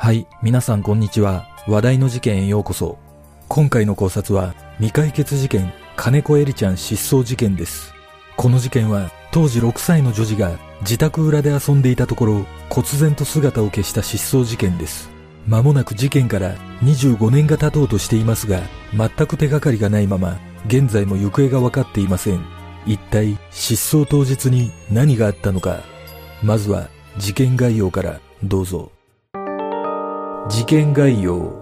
はい、皆さんこんにちは。話題の事件へようこそ。今回の考察は、未解決事件、金子エリちゃん失踪事件です。この事件は、当時6歳の女児が自宅裏で遊んでいたところ、忽然と姿を消した失踪事件です。間もなく事件から25年が経とうとしていますが、全く手がかりがないまま、現在も行方が分かっていません。一体、失踪当日に何があったのか。まずは、事件概要からどうぞ。事件概要。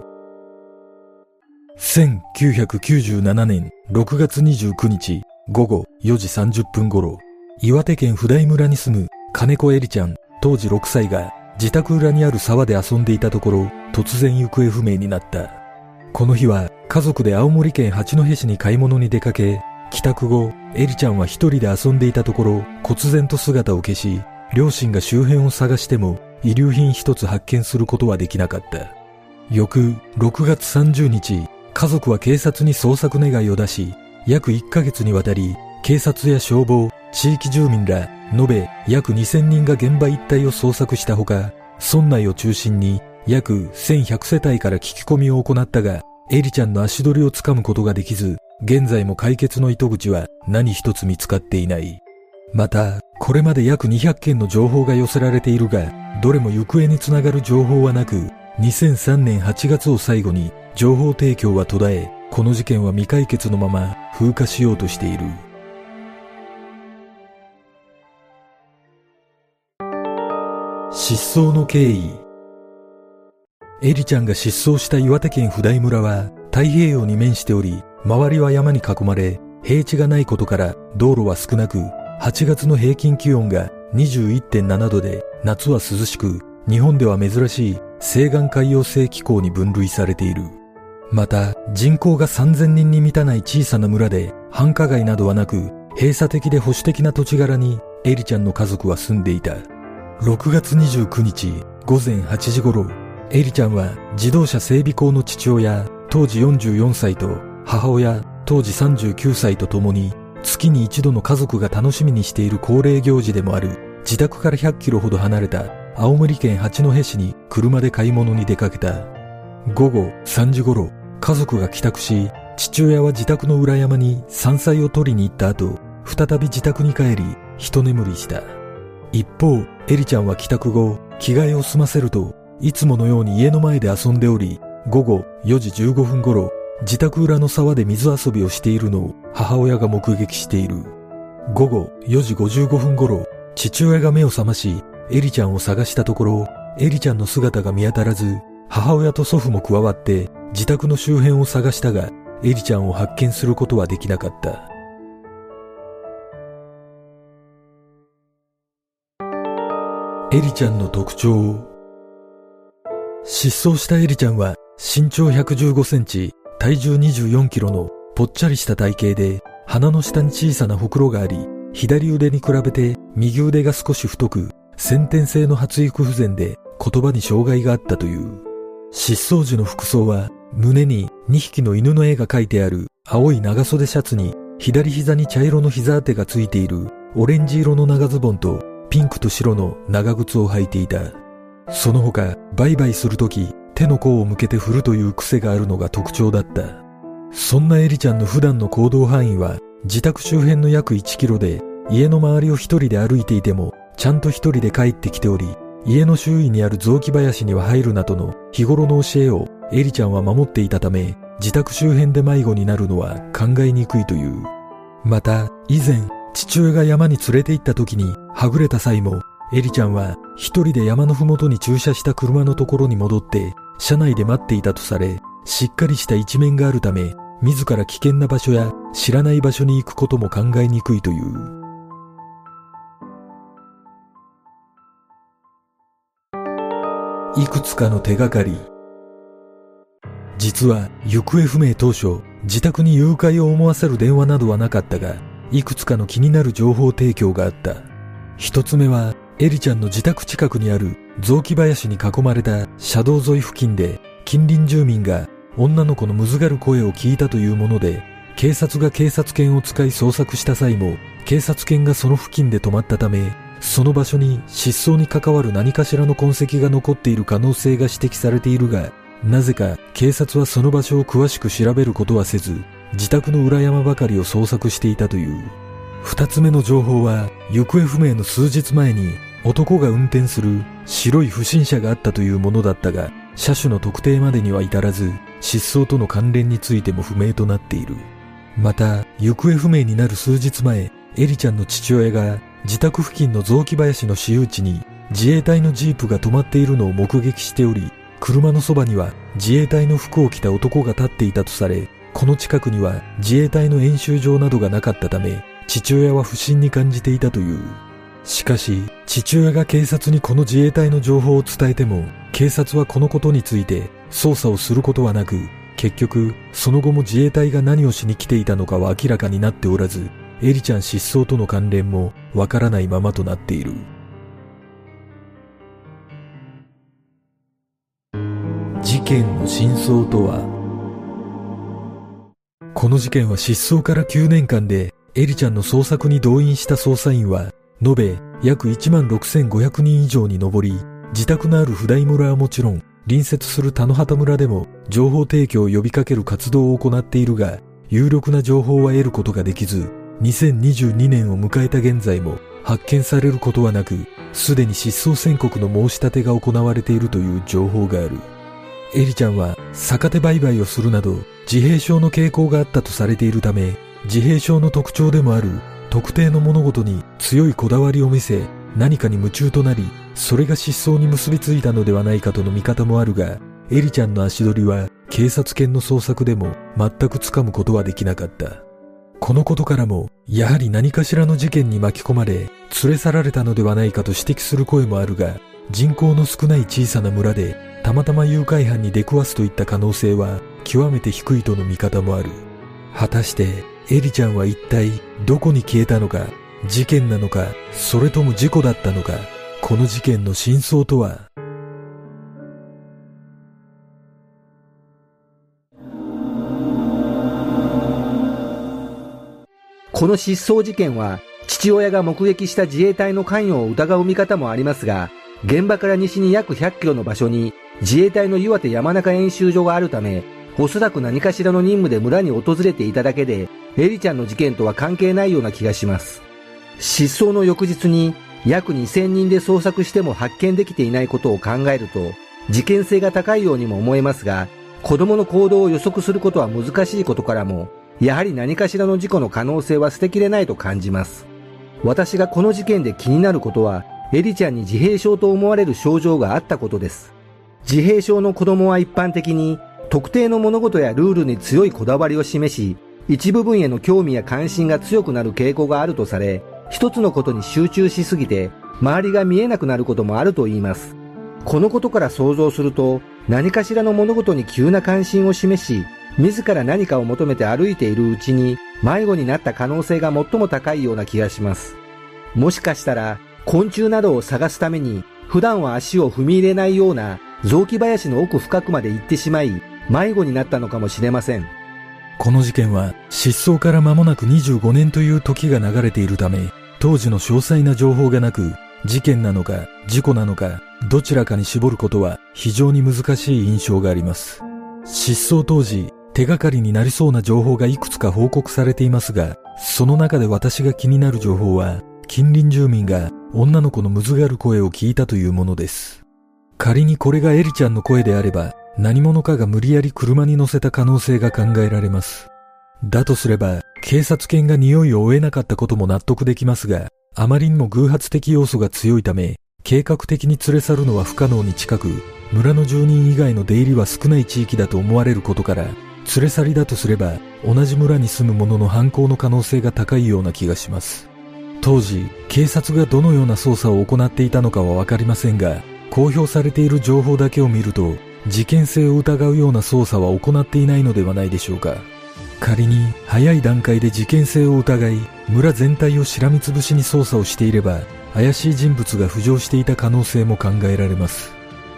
1997年6月29日午後4時30分頃、岩手県普代村に住む金子エリちゃん当時6歳が自宅裏にある沢で遊んでいたところ、突然行方不明になった。この日は家族で青森県八戸市に買い物に出かけ、帰宅後、エリちゃんは一人で遊んでいたところ、忽然と姿を消し、両親が周辺を探しても遺留品一つ発見することはできなかった。翌6月30日、家族は警察に捜索願いを出し、約1ヶ月にわたり、警察や消防、地域住民ら、延べ約2000人が現場一帯を捜索したほか、村内を中心に約1100世帯から聞き込みを行ったが、エリちゃんの足取りをつかむことができず、現在も解決の糸口は何一つ見つかっていない。また、これまで約200件の情報が寄せられているが、どれも行方につながる情報はなく、2003年8月を最後に情報提供は途絶え、この事件は未解決のまま風化しようとしている。失踪の経緯エリちゃんが失踪した岩手県普代村は太平洋に面しており、周りは山に囲まれ、平地がないことから道路は少なく、8月の平均気温が21.7度で夏は涼しく、日本では珍しい西岸海洋性気候に分類されている。また、人口が3000人に満たない小さな村で繁華街などはなく、閉鎖的で保守的な土地柄にエリちゃんの家族は住んでいた。6月29日午前8時頃、エリちゃんは自動車整備工の父親、当時44歳と母親、当時39歳と共に月に一度の家族が楽しみにしている恒例行事でもある自宅から100キロほど離れた青森県八戸市に車で買い物に出かけた。午後3時頃、家族が帰宅し、父親は自宅の裏山に山菜を取りに行った後、再び自宅に帰り、一眠りした。一方、エリちゃんは帰宅後、着替えを済ませると、いつものように家の前で遊んでおり、午後4時15分頃、自宅裏の沢で水遊びをしているのを母親が目撃している。午後4時55分頃、父親が目を覚まし、エリちゃんを探したところ、エリちゃんの姿が見当たらず、母親と祖父も加わって自宅の周辺を探したが、エリちゃんを発見することはできなかった。エリちゃんの特徴失踪したエリちゃんは身長115センチ、体重24キロのぽっちゃりした体型で、鼻の下に小さなほくろがあり、左腕に比べて右腕が少し太く、先天性の発育不全で言葉に障害があったという。失踪時の服装は胸に2匹の犬の絵が描いてある青い長袖シャツに左膝に茶色の膝当てがついているオレンジ色の長ズボンとピンクと白の長靴を履いていた。その他、バイバイするとき手の甲を向けて振るという癖があるのが特徴だった。そんなエリちゃんの普段の行動範囲は自宅周辺の約1キロで家の周りを一人で歩いていてもちゃんと一人で帰ってきており家の周囲にある雑木林には入るなどの日頃の教えをエリちゃんは守っていたため自宅周辺で迷子になるのは考えにくいという。また以前父親が山に連れて行った時にはぐれた際もエリちゃんは一人で山のふもとに駐車した車のところに戻って車内で待っていたとされしっかりした一面があるため自ら危険な場所や知らない場所に行くことも考えにくいという。いくつかの手がかり。実は行方不明当初、自宅に誘拐を思わせる電話などはなかったが、いくつかの気になる情報提供があった。一つ目は、エリちゃんの自宅近くにある雑木林に囲まれた車道沿い付近で、近隣住民が女の子のむずがる声を聞いたというもので、警察が警察犬を使い捜索した際も、警察犬がその付近で止まったため、その場所に失踪に関わる何かしらの痕跡が残っている可能性が指摘されているが、なぜか警察はその場所を詳しく調べることはせず、自宅の裏山ばかりを捜索していたという。二つ目の情報は、行方不明の数日前に男が運転する白い不審者があったというものだったが、車種の特定までには至らず、失踪との関連についても不明となっている。また、行方不明になる数日前、エリちゃんの父親が自宅付近の雑木林の私有地に自衛隊のジープが止まっているのを目撃しており、車のそばには自衛隊の服を着た男が立っていたとされ、この近くには自衛隊の演習場などがなかったため、父親は不審に感じていたという。しかし、父親が警察にこの自衛隊の情報を伝えても、警察はこのことについて捜査をすることはなく、結局、その後も自衛隊が何をしに来ていたのかは明らかになっておらず、エリちゃん失踪との関連もわからないままとなっている。事件の真相とはこの事件は失踪から9年間でエリちゃんの捜索に動員した捜査員は延べ約1万6500人以上に上り自宅のある普代村はもちろん隣接する田野畑村でも情報提供を呼びかける活動を行っているが有力な情報は得ることができず2022年を迎えた現在も発見されることはなくすでに失踪宣告の申し立てが行われているという情報がある。エリちゃんは逆手売買をするなど自閉症の傾向があったとされているため自閉症の特徴でもある特定の物事に強いこだわりを見せ何かに夢中となりそれが失踪に結びついたのではないかとの見方もあるがエリちゃんの足取りは警察犬の捜索でも全くつかむことはできなかったこのことからもやはり何かしらの事件に巻き込まれ連れ去られたのではないかと指摘する声もあるが人口の少ない小さな村でたまたま誘拐犯に出くわすといった可能性は極めて低いとの見方もある。果たしてエリちゃんは一体どこに消えたのか、事件なのか、それとも事故だったのか、この事件の真相とは？この失踪事件は父親が目撃した自衛隊の関与を疑う見方もありますが、現場から西に約100キロの場所に自衛隊の岩手山中演習場があるため、おそらく何かしらの任務で村に訪れていただけで、エリちゃんの事件とは関係ないような気がします。失踪の翌日に約2000人で捜索しても発見できていないことを考えると、事件性が高いようにも思えますが、子供の行動を予測することは難しいことからも、やはり何かしらの事故の可能性は捨てきれないと感じます。私がこの事件で気になることは、エリちゃんに自閉症と思われる症状があったことです。自閉症の子供は一般的に特定の物事やルールに強いこだわりを示し、一部分への興味や関心が強くなる傾向があるとされ、一つのことに集中しすぎて、周りが見えなくなることもあると言います。このことから想像すると、何かしらの物事に急な関心を示し、自ら何かを求めて歩いているうちに迷子になった可能性が最も高いような気がします。もしかしたら、昆虫などを探すために、普段は足を踏み入れないような雑木林の奥深くまで行ってしまい、迷子になったのかもしれません。この事件は失踪から間もなく25年という時が流れているため、当時の詳細な情報がなく、事件なのか事故なのかどちらかに絞ることは非常に難しい印象があります。失踪当時、手がかりになりそうな情報がいくつか報告されていますが、その中で私が気になる情報は、近隣住民が女の子のむずがる声を聞いたというものです。仮にこれがエリちゃんの声であれば、何者かが無理やり車に乗せた可能性が考えられます。だとすれば、警察犬が匂いを追えなかったことも納得できますが、あまりにも偶発的要素が強いため、計画的に連れ去るのは不可能に近く、村の住人以外の出入りは少ない地域だと思われることから、連れ去りだとすれば、同じ村に住む者の犯行の可能性が高いような気がします。当時、警察がどのような捜査を行っていたのかはわかりませんが、公表されている情報だけを見ると、事件性を疑うような捜査は行っていないのではないでしょうか。仮に早い段階で事件性を疑い、村全体をしらみつぶしに捜査をしていれば、怪しい人物が浮上していた可能性も考えられます。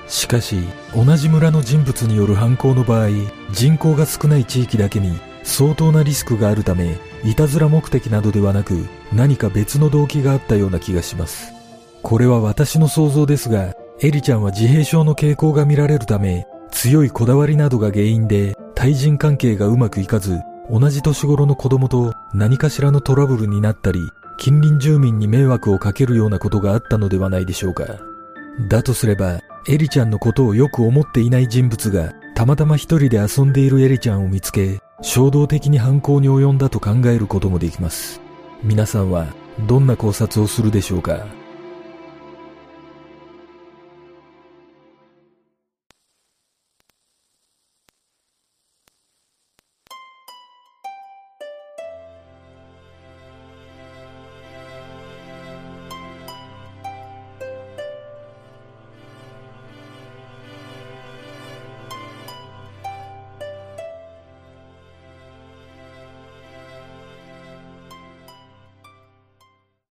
しかし、同じ村の人物による犯行の場合、人口が少ない地域だけに相当なリスクがあるため、いたずら目的などではなく、何か別の動機があったような気がします。これは私の想像ですが、エリちゃんは自閉症の傾向が見られるため、強いこだわりなどが原因で対人関係がうまくいかず、同じ年頃の子供と何かしらのトラブルになったり、近隣住民に迷惑をかけるようなことがあったのではないでしょうか。だとすれば、エリちゃんのことをよく思っていない人物が、たまたま一人で遊んでいるエリちゃんを見つけ、衝動的に犯行に及んだと考えることもできます。皆さんは、どんな考察をするでしょうか？